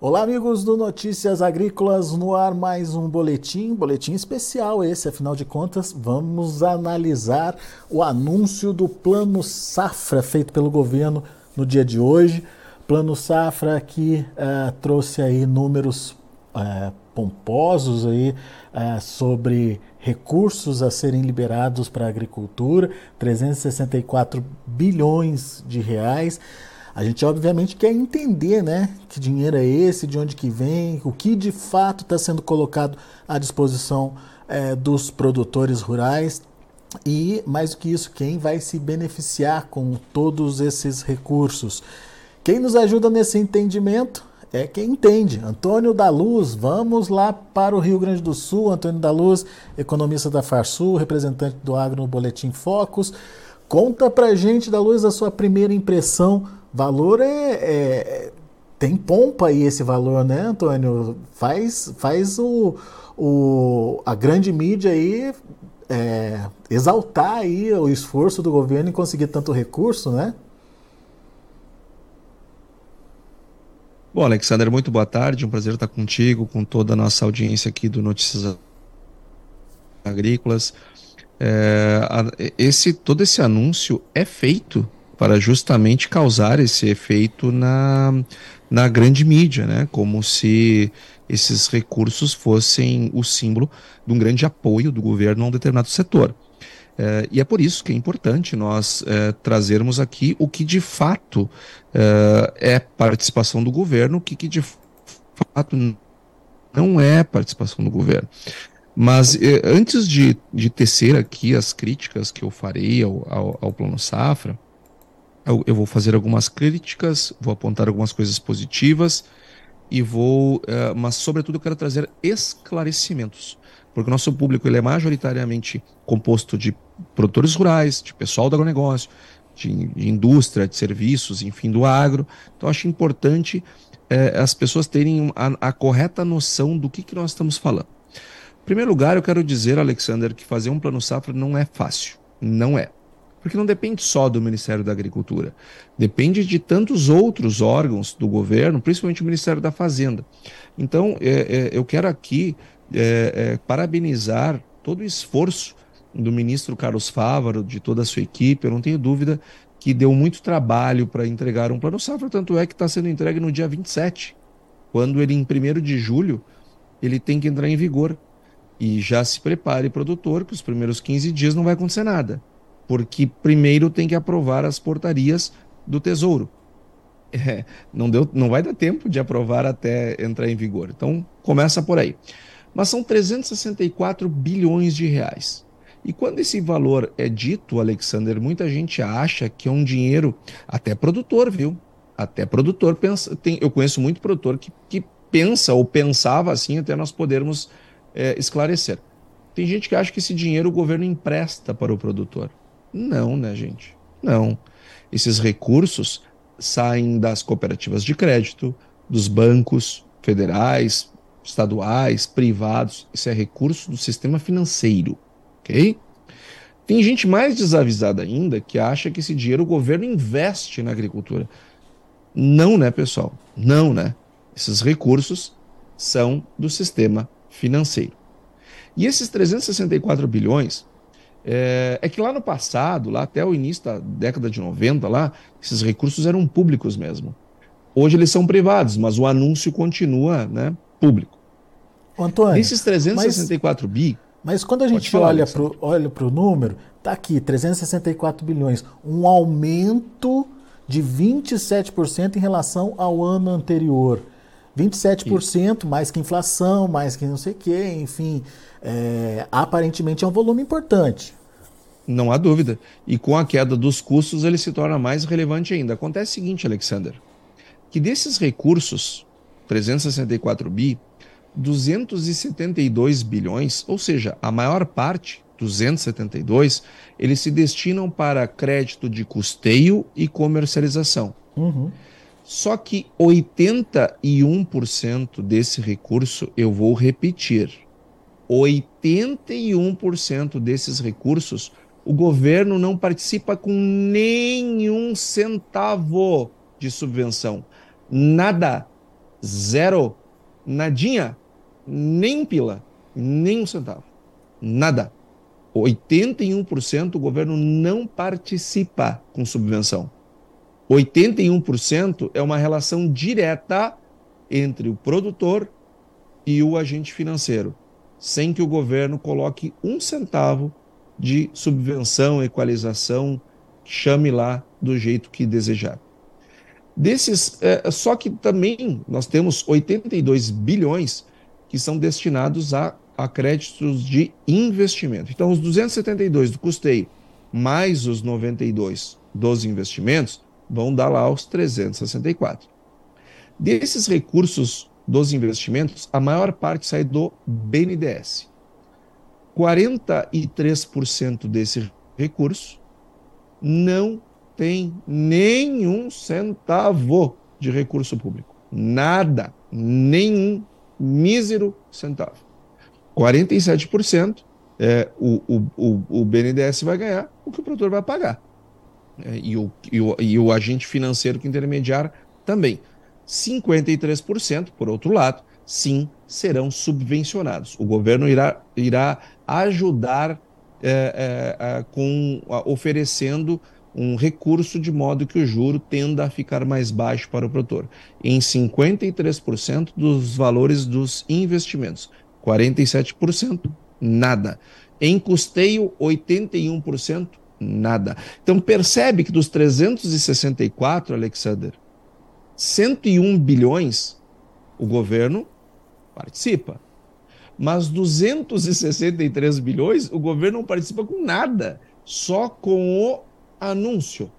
Olá, amigos do Notícias Agrícolas, no ar mais um boletim, boletim especial esse, afinal de contas, vamos analisar o anúncio do Plano Safra feito pelo governo no dia de hoje. Plano Safra que uh, trouxe aí números uh, pomposos aí uh, sobre recursos a serem liberados para a agricultura, 364 bilhões de reais. A gente obviamente quer entender, né, que dinheiro é esse, de onde que vem, o que de fato está sendo colocado à disposição é, dos produtores rurais e mais do que isso, quem vai se beneficiar com todos esses recursos. Quem nos ajuda nesse entendimento é quem entende. Antônio da Luz, vamos lá para o Rio Grande do Sul. Antônio da Luz, economista da Farsul, representante do Agro no Boletim Focus. Conta pra gente, da Luz, a sua primeira impressão Valor é, é, tem pompa aí esse valor, né, Antônio? Faz, faz o, o, a grande mídia aí é, exaltar aí o esforço do governo em conseguir tanto recurso, né? Bom, Alexander, muito boa tarde. Um prazer estar contigo, com toda a nossa audiência aqui do Notícias Agrícolas. É, esse todo esse anúncio é feito para justamente causar esse efeito na, na grande mídia, né? Como se esses recursos fossem o símbolo de um grande apoio do governo a um determinado setor. É, e é por isso que é importante nós é, trazermos aqui o que de fato é, é participação do governo, o que, que de fato não é participação do governo. Mas é, antes de, de tecer aqui as críticas que eu farei ao, ao, ao Plano Safra, eu, eu, vou fazer algumas críticas, vou apontar algumas coisas positivas e vou, uh, mas sobretudo quero trazer esclarecimentos, porque o nosso público ele é majoritariamente composto de produtores rurais, de pessoal do agronegócio, de, de indústria, de serviços, enfim, do agro. Então acho importante uh, as pessoas terem a, a correta noção do que, que nós estamos falando. Primeiro lugar, eu quero dizer, Alexander, que fazer um plano safra não é fácil. Não é porque não depende só do Ministério da Agricultura, depende de tantos outros órgãos do governo, principalmente o Ministério da Fazenda. Então, é, é, eu quero aqui é, é parabenizar todo o esforço do ministro Carlos Fávaro, de toda a sua equipe, eu não tenho dúvida que deu muito trabalho para entregar um plano safra, tanto é que está sendo entregue no dia 27, quando ele, em 1 de julho, ele tem que entrar em vigor. E já se prepare, produtor, que os primeiros 15 dias não vai acontecer nada porque primeiro tem que aprovar as portarias do Tesouro. É, não, deu, não vai dar tempo de aprovar até entrar em vigor. Então, começa por aí. Mas são 364 bilhões de reais. E quando esse valor é dito, Alexander, muita gente acha que é um dinheiro, até produtor, viu? Até produtor pensa. Tem, eu conheço muito produtor que, que pensa ou pensava assim, até nós podermos é, esclarecer. Tem gente que acha que esse dinheiro o governo empresta para o produtor. Não, né, gente? Não. Esses recursos saem das cooperativas de crédito, dos bancos federais, estaduais, privados. Isso é recurso do sistema financeiro, ok? Tem gente mais desavisada ainda que acha que esse dinheiro o governo investe na agricultura. Não, né, pessoal? Não, né? Esses recursos são do sistema financeiro. E esses 364 bilhões é, é, que lá no passado, lá até o início da década de 90, lá, esses recursos eram públicos mesmo. Hoje eles são privados, mas o anúncio continua né, público. Antônio, Nesses 364 mas, bi. Mas quando a gente falar, olha para o número, tá aqui, 364 bilhões, um aumento de 27% em relação ao ano anterior. 27% Isso. mais que inflação, mais que não sei o quê, enfim. É, aparentemente é um volume importante. Não há dúvida. E com a queda dos custos, ele se torna mais relevante ainda. Acontece o seguinte, Alexander, que desses recursos, 364 bi, 272 bilhões, ou seja, a maior parte, 272, eles se destinam para crédito de custeio e comercialização. Uhum. Só que 81% desse recurso, eu vou repetir, 81% desses recursos o governo não participa com nenhum centavo de subvenção. Nada. Zero. Nadinha. Nem pila. Nem um centavo. Nada. 81% o governo não participa com subvenção. 81% é uma relação direta entre o produtor e o agente financeiro, sem que o governo coloque um centavo de subvenção, equalização, chame lá do jeito que desejar. Desses, é, só que também nós temos 82 bilhões que são destinados a, a créditos de investimento. Então, os 272 do custeio mais os 92 dos investimentos vão dar lá os 364. Desses recursos dos investimentos, a maior parte sai do BNDES. 43% desse recurso não tem nenhum centavo de recurso público. Nada. Nenhum mísero centavo. 47% é, o, o, o, o BNDES vai ganhar o que o produtor vai pagar. É, e, o, e, o, e o agente financeiro que intermediar também. 53%, por outro lado, sim, serão subvencionados. O governo irá, irá ajudar é, é, com oferecendo um recurso de modo que o juro tenda a ficar mais baixo para o produtor, em 53% dos valores dos investimentos, 47% nada. Em custeio, 81% nada. Então percebe que dos 364, Alexander, 101 bilhões o governo participa. Mas 263 bilhões o governo não participa com nada, só com o anúncio,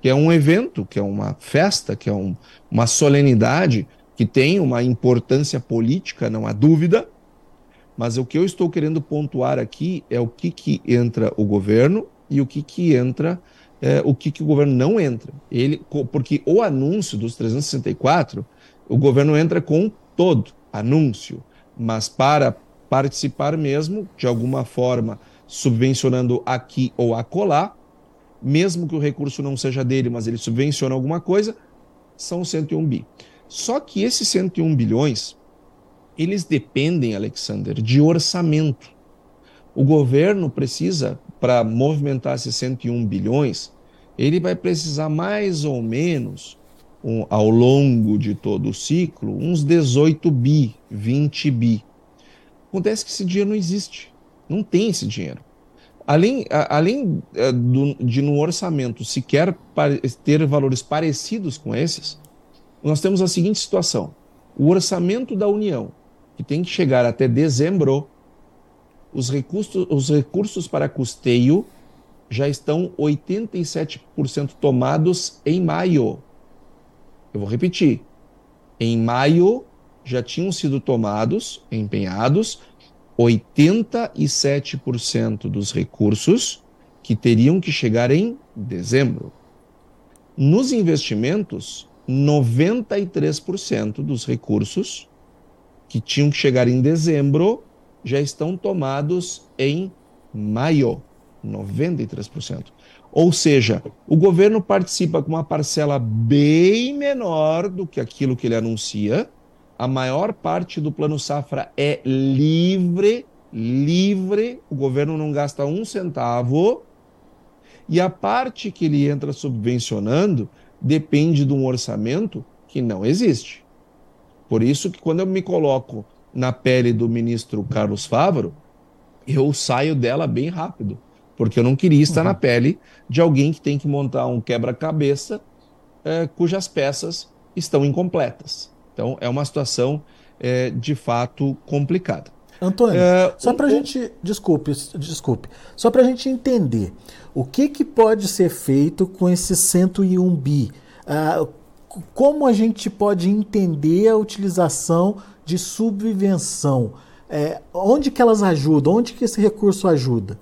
que é um evento, que é uma festa, que é um, uma solenidade, que tem uma importância política, não há dúvida. Mas o que eu estou querendo pontuar aqui é o que, que entra o governo e o que, que entra, é, o que, que o governo não entra. Ele, porque o anúncio dos 364, o governo entra com todo anúncio, mas para participar mesmo, de alguma forma, subvencionando aqui ou acolá, mesmo que o recurso não seja dele, mas ele subvenciona alguma coisa, são 101 bi. Só que esses 101 bilhões, eles dependem, Alexander, de orçamento. O governo precisa, para movimentar esses 101 bilhões, ele vai precisar mais ou menos, um, ao longo de todo o ciclo, uns 18 bi, 20 bi. Acontece que esse dinheiro não existe. Não tem esse dinheiro. Além, a, além é, de no orçamento sequer ter valores parecidos com esses, nós temos a seguinte situação: o orçamento da União, que tem que chegar até dezembro, os recursos, os recursos para custeio já estão 87% tomados em maio. Eu vou repetir. Em maio já tinham sido tomados, empenhados, 87% dos recursos que teriam que chegar em dezembro. Nos investimentos, 93% dos recursos que tinham que chegar em dezembro já estão tomados em maio, 93%. Ou seja, o governo participa com uma parcela bem menor do que aquilo que ele anuncia. A maior parte do plano safra é livre, livre, o governo não gasta um centavo. E a parte que ele entra subvencionando depende de um orçamento que não existe. Por isso que quando eu me coloco na pele do ministro Carlos Fávaro, eu saio dela bem rápido, porque eu não queria estar uhum. na pele de alguém que tem que montar um quebra-cabeça é, cujas peças estão incompletas. Então, é uma situação é, de fato complicada. Antônio, é, só para a gente, desculpe, desculpe, só para a gente entender, o que, que pode ser feito com esse 101 bi? Ah, como a gente pode entender a utilização de subvenção. É, onde que elas ajudam? Onde que esse recurso ajuda?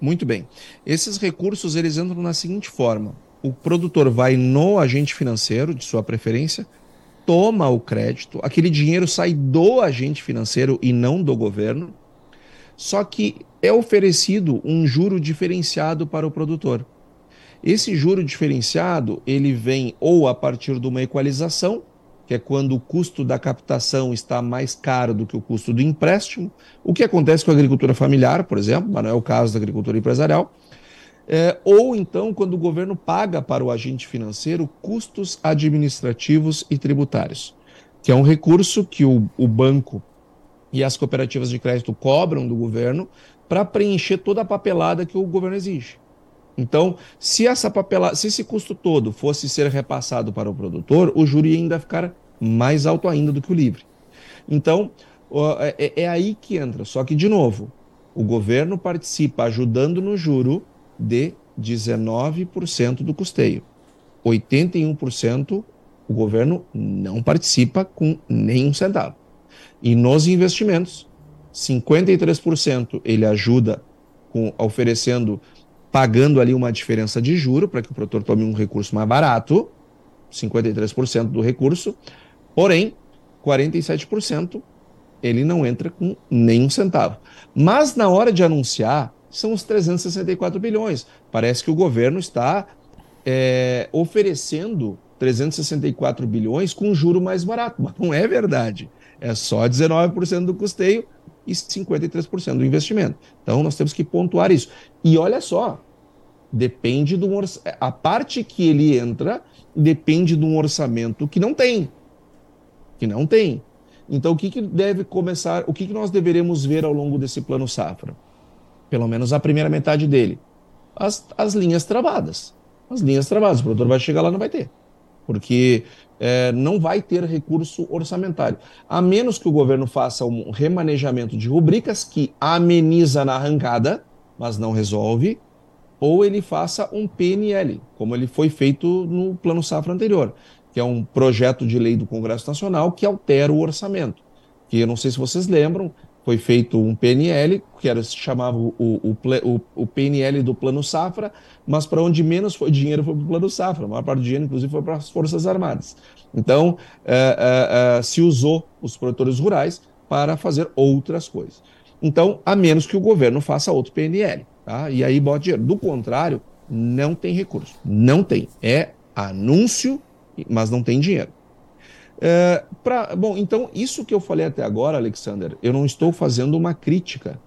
Muito bem. Esses recursos eles entram na seguinte forma: o produtor vai no agente financeiro de sua preferência, toma o crédito, aquele dinheiro sai do agente financeiro e não do governo. Só que é oferecido um juro diferenciado para o produtor. Esse juro diferenciado ele vem ou a partir de uma equalização que é quando o custo da captação está mais caro do que o custo do empréstimo, o que acontece com a agricultura familiar, por exemplo, mas não é o caso da agricultura empresarial, é, ou então quando o governo paga para o agente financeiro custos administrativos e tributários, que é um recurso que o, o banco e as cooperativas de crédito cobram do governo para preencher toda a papelada que o governo exige. Então, se essa papelada, se esse custo todo fosse ser repassado para o produtor, o juro ia ainda ficar mais alto ainda do que o livre. Então, é, é aí que entra. Só que, de novo, o governo participa ajudando no juro de 19% do custeio. 81% o governo não participa com nenhum centavo. E nos investimentos, 53% ele ajuda com oferecendo pagando ali uma diferença de juro para que o produtor tome um recurso mais barato, 53% do recurso, porém 47% ele não entra com nenhum centavo. Mas na hora de anunciar, são os 364 bilhões. Parece que o governo está é, oferecendo 364 bilhões com juro mais barato, mas não é verdade. É só 19% do custeio e 53% do investimento. Então nós temos que pontuar isso. E olha só, depende do a parte que ele entra depende de um orçamento que não tem. Que não tem. Então o que, que deve começar, o que, que nós deveremos ver ao longo desse plano safra? Pelo menos a primeira metade dele. As, as linhas travadas. As linhas travadas. O produtor vai chegar lá não vai ter. Porque é, não vai ter recurso orçamentário. A menos que o governo faça um remanejamento de rubricas que ameniza na arrancada, mas não resolve, ou ele faça um PNL, como ele foi feito no Plano Safra anterior, que é um projeto de lei do Congresso Nacional que altera o orçamento. Que eu não sei se vocês lembram, foi feito um PNL, que era, se chamava o, o, o, o PNL do Plano Safra, mas para onde menos foi dinheiro foi para o Plano Safra. A maior parte do dinheiro, inclusive, foi para as Forças Armadas. Então, é, é, é, se usou os produtores rurais para fazer outras coisas. Então, a menos que o governo faça outro PNL. Tá? E aí bota dinheiro. Do contrário, não tem recurso. Não tem. É anúncio, mas não tem dinheiro. É, pra, bom, então, isso que eu falei até agora, Alexander, eu não estou fazendo uma crítica.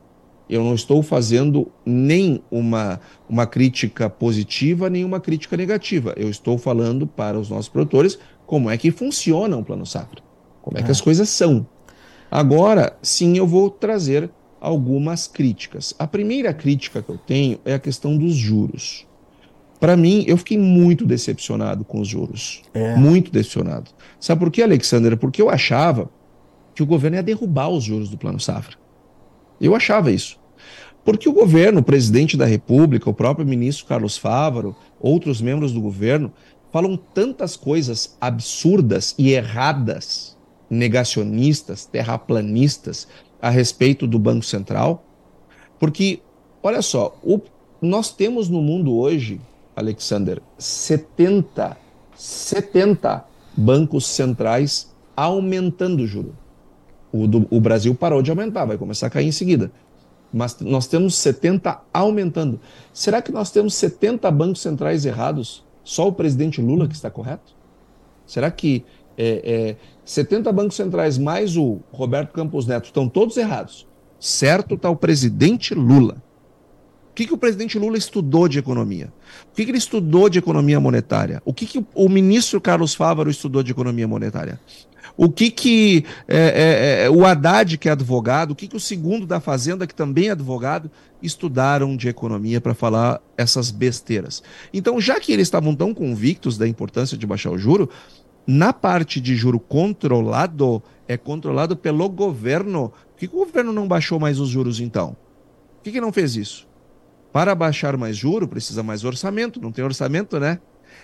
Eu não estou fazendo nem uma, uma crítica positiva, nem uma crítica negativa. Eu estou falando para os nossos produtores como é que funciona um plano safra, como é, é que as coisas são. Agora, sim, eu vou trazer algumas críticas. A primeira crítica que eu tenho é a questão dos juros. Para mim, eu fiquei muito decepcionado com os juros. É. Muito decepcionado. Sabe por quê, Alexandre? Porque eu achava que o governo ia derrubar os juros do Plano Safra. Eu achava isso. Porque o governo, o presidente da República, o próprio ministro Carlos Fávaro, outros membros do governo, falam tantas coisas absurdas e erradas, negacionistas, terraplanistas, a respeito do Banco Central. Porque, olha só, o, nós temos no mundo hoje Alexander, 70, 70 bancos centrais aumentando o juro. O, do, o Brasil parou de aumentar, vai começar a cair em seguida. Mas nós temos 70 aumentando. Será que nós temos 70 bancos centrais errados? Só o presidente Lula que está correto? Será que é, é, 70 bancos centrais mais o Roberto Campos Neto estão todos errados? Certo está o presidente Lula que, que o presidente Lula estudou de economia? O que, que ele estudou de economia monetária? O que, que o ministro Carlos Fávaro estudou de economia monetária? O que, que é, é, é, o Haddad, que é advogado, o que, que o segundo da Fazenda, que também é advogado, estudaram de economia para falar essas besteiras? Então, já que eles estavam tão convictos da importância de baixar o juro, na parte de juro controlado, é controlado pelo governo. Por que, o governo não baixou mais os juros então? Por que, que não fez isso? Para baixar mais juro, precisa mais orçamento, não tem orçamento, né?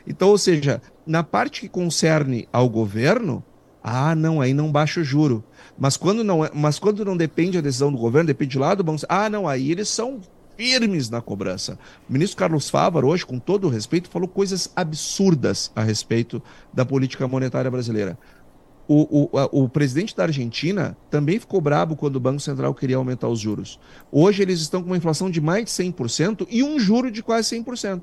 Então, ou seja, na parte que concerne ao governo, ah, não, aí não baixa o juro. Mas quando não, é, mas quando não depende a decisão do governo, depende lá do banco, ah, não, aí eles são firmes na cobrança. O ministro Carlos Fávaro, hoje, com todo o respeito, falou coisas absurdas a respeito da política monetária brasileira. O, o, o, presidente da Argentina também ficou brabo quando o Banco Central queria aumentar os juros. Hoje eles estão com uma inflação de mais de 100% e um juro de quase 100%.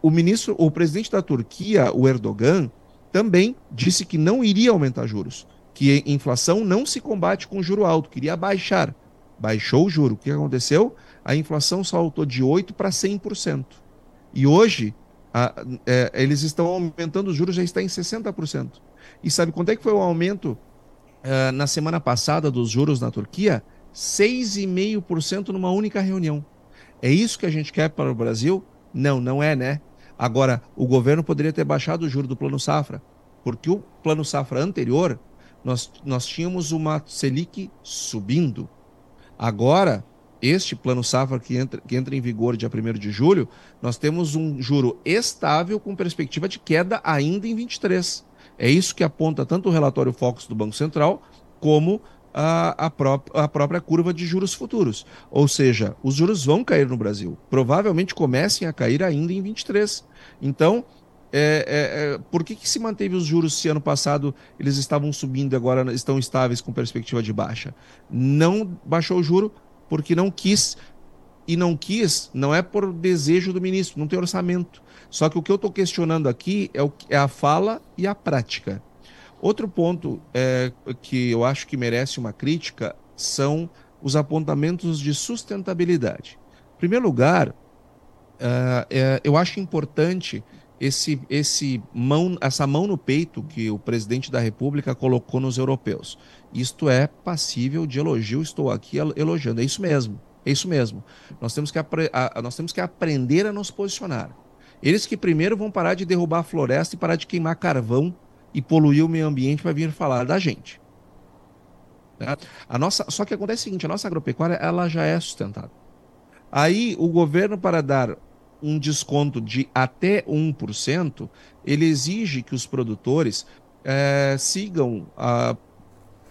O ministro, o presidente da Turquia, o Erdogan, também disse que não iria aumentar juros, que inflação não se combate com juro alto, queria baixar. Baixou o juro. O que aconteceu? A inflação saltou de 8% para 100%. E hoje, a, é, eles estão aumentando os juros, já está em 60%. E sabe quanto é que foi o aumento uh, na semana passada dos juros na Turquia? 6,5% numa única reunião. É isso que a gente quer para o Brasil? Não, não é, né? Agora, o governo poderia ter baixado o juro do Plano Safra, porque o Plano Safra anterior, nós, nós tínhamos uma Selic subindo. Agora, este Plano Safra que entra, que entra em vigor dia 1 de julho, nós temos um juro estável com perspectiva de queda ainda em 23. É isso que aponta tanto o relatório Focus do Banco Central como a, a, pró a própria curva de juros futuros. Ou seja, os juros vão cair no Brasil. Provavelmente comecem a cair ainda em 23. Então, é, é, é, por que, que se manteve os juros se ano passado eles estavam subindo e agora estão estáveis com perspectiva de baixa? Não baixou o juro porque não quis. E não quis, não é por desejo do ministro, não tem orçamento. Só que o que eu estou questionando aqui é, o, é a fala e a prática. Outro ponto é, que eu acho que merece uma crítica são os apontamentos de sustentabilidade. Em primeiro lugar, uh, é, eu acho importante esse, esse mão, essa mão no peito que o presidente da República colocou nos europeus. Isto é passível de elogio, estou aqui elogiando. É isso mesmo, é isso mesmo. Nós temos que, a, nós temos que aprender a nos posicionar. Eles que primeiro vão parar de derrubar a floresta e parar de queimar carvão e poluir o meio ambiente para vir falar da gente. Né? A nossa, só que acontece o seguinte, a nossa agropecuária ela já é sustentável. Aí o governo para dar um desconto de até 1%, ele exige que os produtores é, sigam a,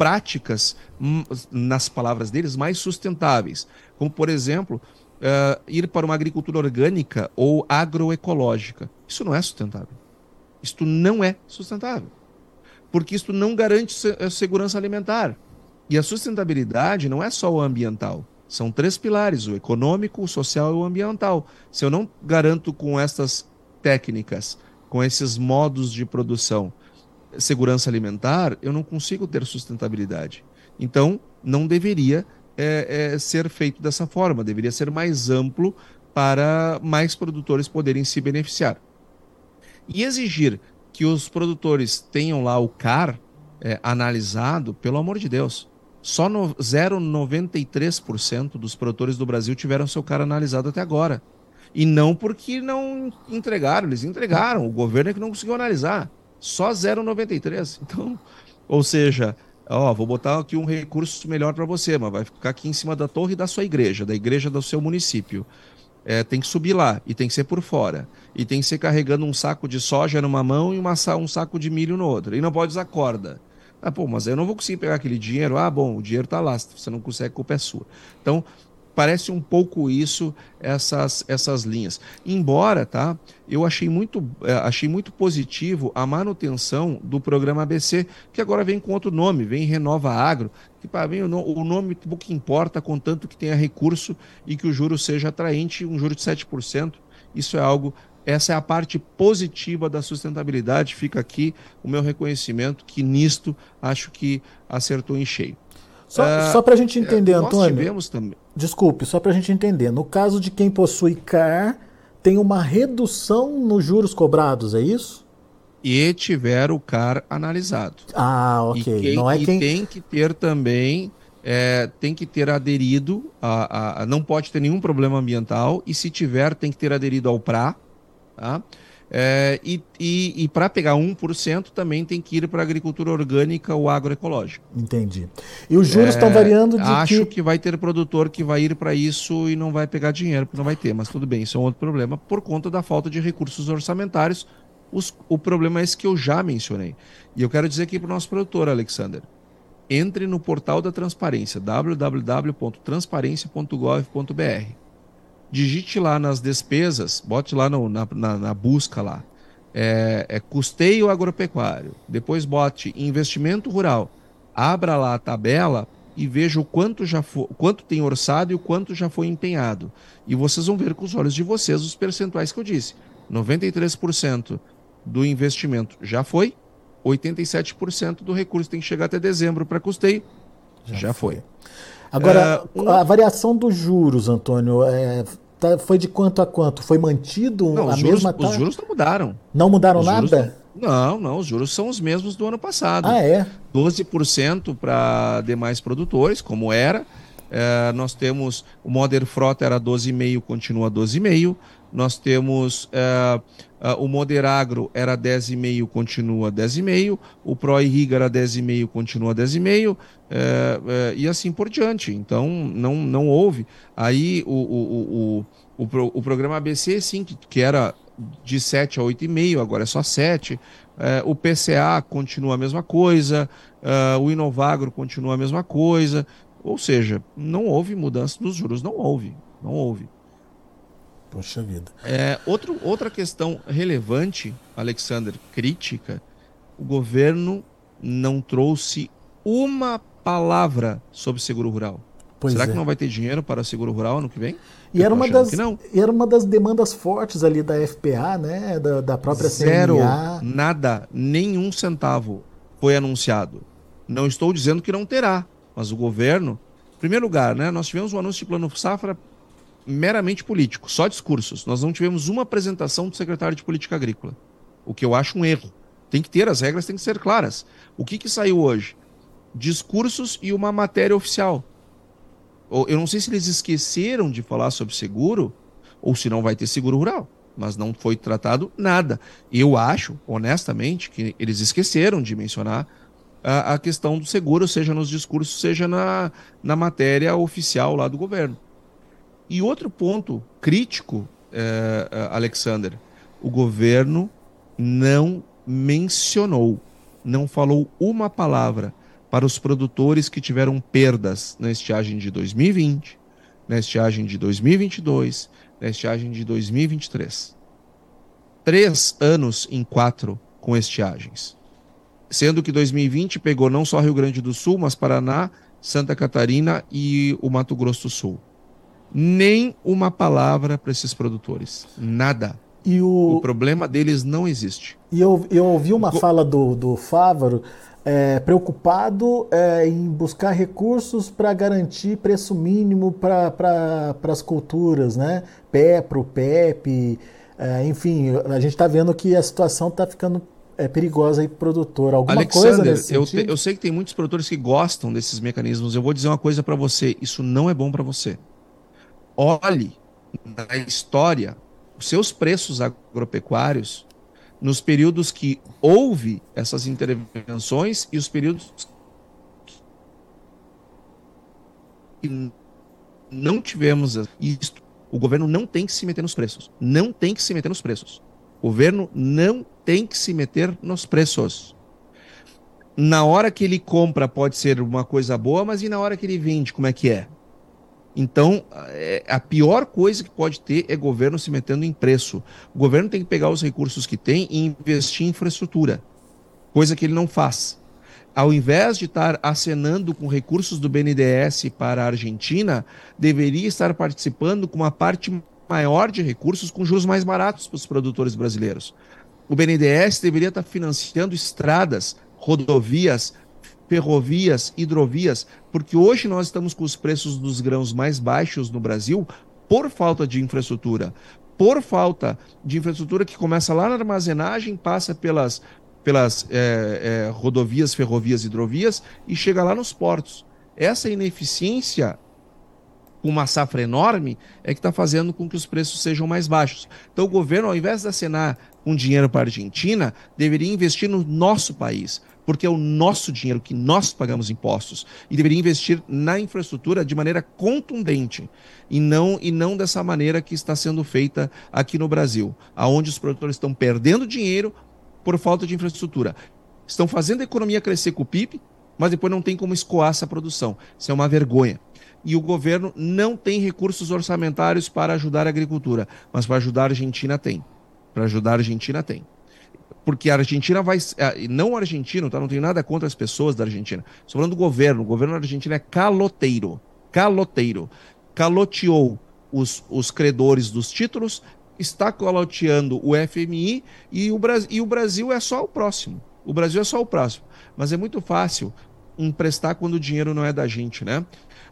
práticas, hum, nas palavras deles, mais sustentáveis. Como, por exemplo, é, ir para uma agricultura orgânica ou agroecológica. Isso não é sustentável. Isto não é sustentável. Porque isto não garante eh, segurança alimentar. E a sustentabilidade não é só o ambiental. São três pilares: o econômico, o social e o ambiental. Se eu não garanto com essas técnicas, com esses modos de produção, segurança alimentar, eu não consigo ter sustentabilidade. Então, não deveria é, é, ser feito dessa forma, deveria ser mais amplo para mais produtores poderem se beneficiar. E exigir que os produtores tenham lá o CAR é, analisado, pelo amor de Deus, só 0,93% dos produtores do Brasil tiveram seu CAR analisado até agora. E não porque não entregaram, eles entregaram, o governo é que não conseguiu analisar. Só 0,93%. Então, ou seja, ó, vou botar aqui um recurso melhor para você, mas vai ficar aqui em cima da torre da sua igreja, da igreja do seu município é, tem que subir lá e tem que ser por fora. E tem que ser carregando um saco de soja numa mão e uma, um saco de milho no outro. E não pode usar corda. Ah, pô, mas eu não vou conseguir pegar aquele dinheiro. Ah, bom, o dinheiro está lá. Se você não consegue, a culpa é sua. Então, parece um pouco isso essas, essas linhas. Embora, tá? Eu achei muito, é, achei muito positivo a manutenção do programa ABC, que agora vem com outro nome, vem Renova Agro, que para mim o nome pouco importa, contanto que tenha recurso e que o juro seja atraente, um juro de 7%. Isso é algo essa é a parte positiva da sustentabilidade. Fica aqui o meu reconhecimento que nisto acho que acertou em cheio. Só, uh, só para a gente entender, nós Antônio. Tivemos também. Desculpe, só para a gente entender. No caso de quem possui CAR, tem uma redução nos juros cobrados, é isso? E tiver o CAR analisado. Ah, ok. E, quem, não é quem... tem que ter também, é, tem que ter aderido, a, a, a, não pode ter nenhum problema ambiental, e se tiver, tem que ter aderido ao PRA, tá? É, e e, e para pegar 1% também tem que ir para a agricultura orgânica ou agroecológico. Entendi. E os juros estão é, variando de Acho que... que vai ter produtor que vai ir para isso e não vai pegar dinheiro, porque não vai ter, mas tudo bem, isso é um outro problema, por conta da falta de recursos orçamentários. Os, o problema é esse que eu já mencionei. E eu quero dizer aqui para o nosso produtor, Alexander, entre no portal da transparência, www.transparência.gov.br digite lá nas despesas, bote lá no, na, na, na, busca lá, é, é, custeio agropecuário, depois bote investimento rural, abra lá a tabela e veja o quanto já foi, quanto tem orçado e o quanto já foi empenhado. E vocês vão ver com os olhos de vocês os percentuais que eu disse. 93% do investimento já foi 87% do recurso tem que chegar até dezembro para custeio. Já, Já foi. foi. Agora, uh, a variação dos juros, Antônio, é, tá, foi de quanto a quanto? Foi mantido não, a os mesma juros, Os juros não mudaram. Não mudaram os nada? Não, não, os juros são os mesmos do ano passado. Ah, é? 12% para demais produtores, como era. É, nós temos o Modern Frota era 12,5, continua 12,5. Nós temos é, é, o Moder Agro era 10,5, continua 10,5. O Pro Irriga era 10,5, continua 10,5. É, é, e assim por diante. Então, não, não houve. Aí o, o, o, o, o programa ABC, sim, que, que era de 7 a 8,5, agora é só 7. É, o PCA continua a mesma coisa, é, o Inovagro continua a mesma coisa. Ou seja, não houve mudança dos juros, não houve, não houve. Poxa vida. É, outro, outra questão relevante, Alexander, crítica, o governo não trouxe uma palavra sobre seguro rural. Pois Será é. que não vai ter dinheiro para seguro rural ano que vem? E era uma, das, era uma das demandas fortes ali da FPA, né? Da, da própria Zero, CNA. nada, nenhum centavo foi anunciado. Não estou dizendo que não terá, mas o governo, em primeiro lugar, né? Nós tivemos um anúncio de plano safra meramente político, só discursos. Nós não tivemos uma apresentação do secretário de Política Agrícola, o que eu acho um erro. Tem que ter, as regras têm que ser claras. O que, que saiu hoje? Discursos e uma matéria oficial. Eu não sei se eles esqueceram de falar sobre seguro ou se não vai ter seguro rural, mas não foi tratado nada. Eu acho, honestamente, que eles esqueceram de mencionar a, a questão do seguro, seja nos discursos, seja na, na matéria oficial lá do governo. E outro ponto crítico, é, é Alexander, o governo não mencionou, não falou uma palavra para os produtores que tiveram perdas na estiagem de 2020, na estiagem de 2022, na estiagem de 2023. Três anos em quatro com estiagens. Sendo que 2020 pegou não só Rio Grande do Sul, mas Paraná, Santa Catarina e o Mato Grosso do Sul. Nem uma palavra para esses produtores. Nada. E o... o problema deles não existe. E eu, eu ouvi uma fala do, do Fávaro é, preocupado é, em buscar recursos para garantir preço mínimo para pra, as culturas, né? PEPRO, PEP, é, enfim, a gente está vendo que a situação está ficando é, perigosa aí para o produtor. Alguma Alexander, coisa nesse eu, te, eu sei que tem muitos produtores que gostam desses mecanismos. Eu vou dizer uma coisa para você: isso não é bom para você. Olhe na história os seus preços agropecuários nos períodos que houve essas intervenções e os períodos que não tivemos isso. O governo não tem que se meter nos preços. Não tem que se meter nos preços. O governo não tem que se meter nos preços. Na hora que ele compra pode ser uma coisa boa, mas e na hora que ele vende, como é que é? Então, é, a pior coisa que pode ter é governo se metendo em preço. O governo tem que pegar os recursos que tem e investir em infraestrutura, coisa que ele não faz. Ao invés de estar acenando com recursos do BNDES para a Argentina, deveria estar participando com uma parte maior de recursos com juros mais baratos para os produtores brasileiros. O BNDES deveria estar financiando estradas, rodovias, ferrovias, hidrovias, porque hoje nós estamos com os preços dos grãos mais baixos no Brasil por falta de infraestrutura. Por falta de infraestrutura que começa lá na armazenagem, passa pelas, pelas é, é, rodovias, ferrovias, hidrovias e chega lá nos portos. Essa ineficiência com uma safra enorme é que está fazendo com que os preços sejam mais baixos. Então, o governo, ao invés de acenar com dinheiro para a Argentina, deveria investir no nosso país porque é o nosso dinheiro que nós pagamos impostos e deveria investir na infraestrutura de maneira contundente e não e não dessa maneira que está sendo feita aqui no Brasil, aonde os produtores estão perdendo dinheiro por falta de infraestrutura. Estão fazendo a economia crescer com o PIB, mas depois não tem como escoar essa produção. Isso é uma vergonha. E o governo não tem recursos orçamentários para ajudar a agricultura, mas para ajudar a Argentina tem. Para ajudar a Argentina tem porque a Argentina vai. Não o argentino, tá? Não tenho nada contra as pessoas da Argentina. Estou falando do governo. O governo da Argentina é caloteiro. Caloteiro. Caloteou os, os credores dos títulos, está caloteando o FMI e o, e o Brasil é só o próximo. O Brasil é só o próximo. Mas é muito fácil emprestar quando o dinheiro não é da gente, né?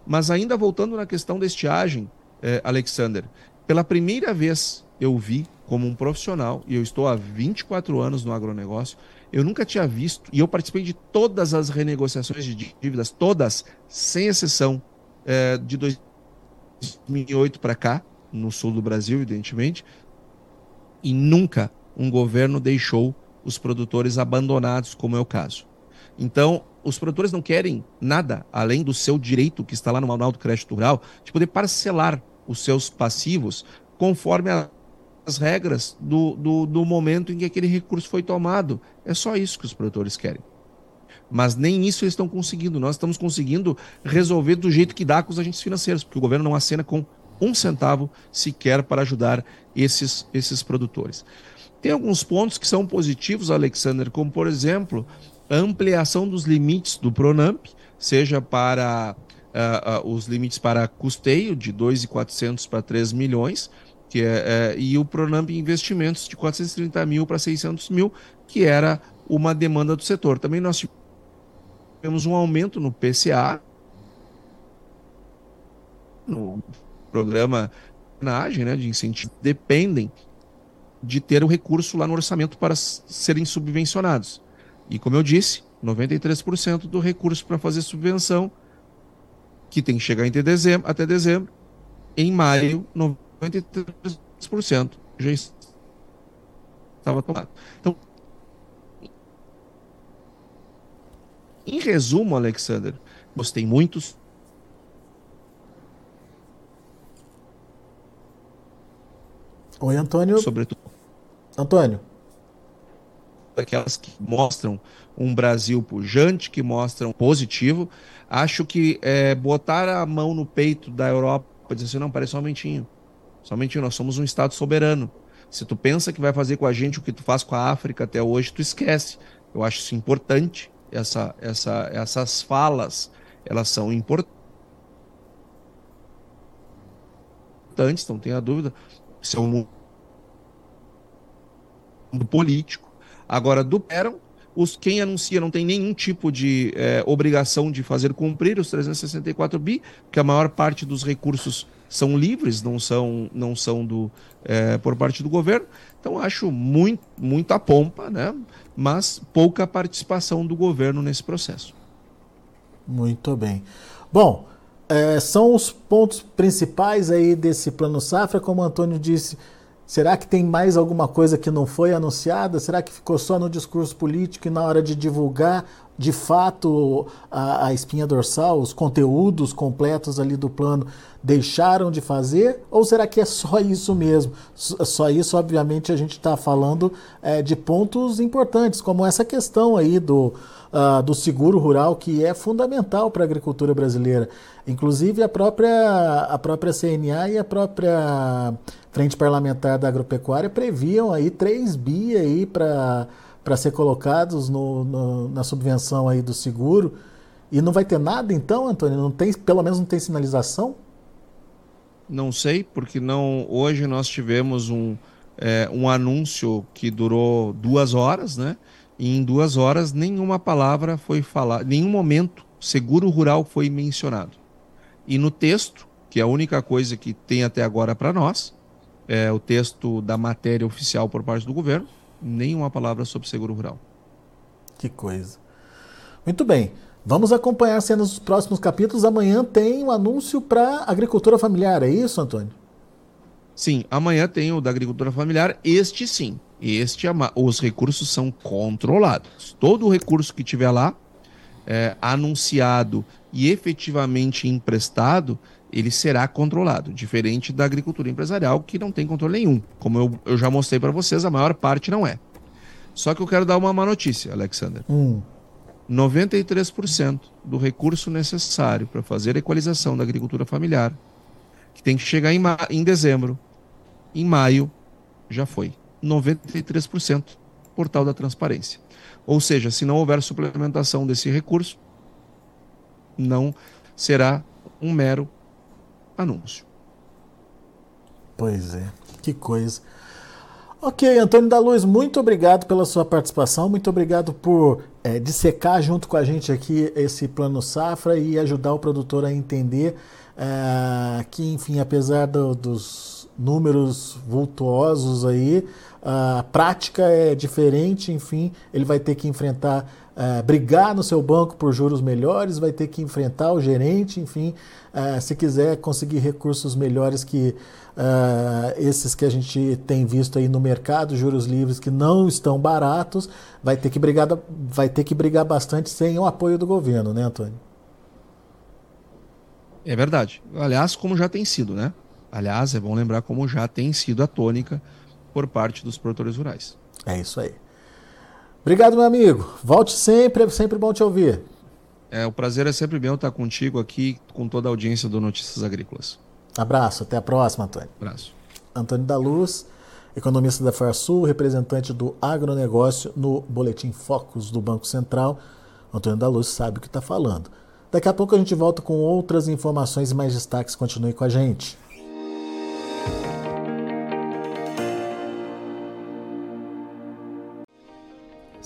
Mas ainda voltando na questão da estiagem, eh, Alexander, pela primeira vez eu vi como um profissional, e eu estou há 24 anos no agronegócio, eu nunca tinha visto, e eu participei de todas as renegociações de dívidas, todas, sem exceção, eh, de 2008 para cá, no sul do Brasil, evidentemente, e nunca um governo deixou os produtores abandonados, como é o caso. Então, os produtores não querem nada além do seu direito, que está lá no Manual do Crédito Rural, de poder parcelar os seus passivos conforme as regras do, do, do momento em que aquele recurso foi tomado. É só isso que os produtores querem. Mas nem isso eles estão conseguindo. Nós estamos conseguindo resolver do jeito que dá com os agentes financeiros, porque o governo não acena com um centavo sequer para ajudar esses, esses produtores. Tem alguns pontos que são positivos, Alexander, como por exemplo, a ampliação dos limites do Pronamp, seja para uh, uh, os limites para custeio de 2.400 para 3 milhões, que é, é, e o Pronamp investimentos de 430 mil para 600 mil, que era uma demanda do setor. Também nós tivemos um aumento no PCA, no programa né, de incentivo, dependem de ter o recurso lá no orçamento para serem subvencionados. E como eu disse, 93% do recurso para fazer subvenção, que tem que chegar dezembro, até dezembro, em maio, 93% já estava tomado. Então, em resumo, Alexander, gostei muito Oi, Antônio. Sobretudo. Antônio. Aquelas que mostram um Brasil pujante, que mostram positivo. Acho que é, botar a mão no peito da Europa dizer assim, não, parece somentinho. Somente nós somos um Estado soberano. Se tu pensa que vai fazer com a gente o que tu faz com a África até hoje, tu esquece. Eu acho isso importante. Essa, essa, essas falas, elas são importantes, não tenha dúvida. Isso é um mundo político. Agora, do Peron, os, quem anuncia não tem nenhum tipo de é, obrigação de fazer cumprir os 364 bi, porque a maior parte dos recursos são livres, não são, não são do, é, por parte do governo. Então, acho muito, muita pompa, né? mas pouca participação do governo nesse processo. Muito bem. Bom, é, são os pontos principais aí desse plano safra, como o Antônio disse. Será que tem mais alguma coisa que não foi anunciada? Será que ficou só no discurso político e na hora de divulgar de fato a, a, espinha dorsal, os conteúdos completos ali do plano deixaram de fazer? Ou será que é só isso mesmo? Só isso, obviamente, a gente está falando é, de pontos importantes, como essa questão aí do, uh, do seguro rural, que é fundamental para a agricultura brasileira. Inclusive, a própria, a própria CNA e a própria Frente Parlamentar da Agropecuária previam aí 3 bi aí para para ser colocados no, no, na subvenção aí do seguro. E não vai ter nada então, Antônio? Não tem, pelo menos não tem sinalização? Não sei, porque não. Hoje nós tivemos um, é, um anúncio que durou duas horas, né? E em duas horas nenhuma palavra foi falada, nenhum momento seguro rural foi mencionado. E no texto, que é a única coisa que tem até agora para nós, é o texto da matéria oficial por parte do governo, nenhuma palavra sobre seguro rural. Que coisa. Muito bem. Vamos acompanhar cenas dos próximos capítulos. Amanhã tem um anúncio para agricultura familiar, é isso, Antônio? Sim, amanhã tem o da agricultura familiar. Este sim. Este, os recursos são controlados. Todo o recurso que tiver lá, é, anunciado e efetivamente emprestado, ele será controlado, diferente da agricultura empresarial, que não tem controle nenhum. Como eu, eu já mostrei para vocês, a maior parte não é. Só que eu quero dar uma má notícia, Alexander. Hum. 93% do recurso necessário para fazer a equalização da agricultura familiar, que tem que chegar em, em dezembro, em maio, já foi. 93% portal da transparência. Ou seja, se não houver suplementação desse recurso, não será um mero anúncio. Pois é, que coisa. Ok, Antônio da Luz, muito obrigado pela sua participação, muito obrigado por é, dissecar junto com a gente aqui esse plano safra e ajudar o produtor a entender é, que, enfim, apesar do, dos números vultuosos aí, a prática é diferente, enfim, ele vai ter que enfrentar, é, brigar no seu banco por juros melhores, vai ter que enfrentar o gerente, enfim, é, se quiser conseguir recursos melhores que Uh, esses que a gente tem visto aí no mercado, juros livres que não estão baratos, vai ter que brigar, vai ter que brigar bastante sem o apoio do governo, né, Antônio? É verdade. Aliás, como já tem sido, né? Aliás, é bom lembrar como já tem sido a tônica por parte dos produtores rurais. É isso aí. Obrigado, meu amigo. Volte sempre, é sempre bom te ouvir. É, o prazer é sempre meu estar contigo aqui, com toda a audiência do Notícias Agrícolas. Abraço, até a próxima, Antônio. Abraço. Antônio da Luz, economista da Farsul, representante do agronegócio no Boletim Focus do Banco Central. Antônio da Luz sabe o que está falando. Daqui a pouco a gente volta com outras informações e mais destaques. Continue com a gente.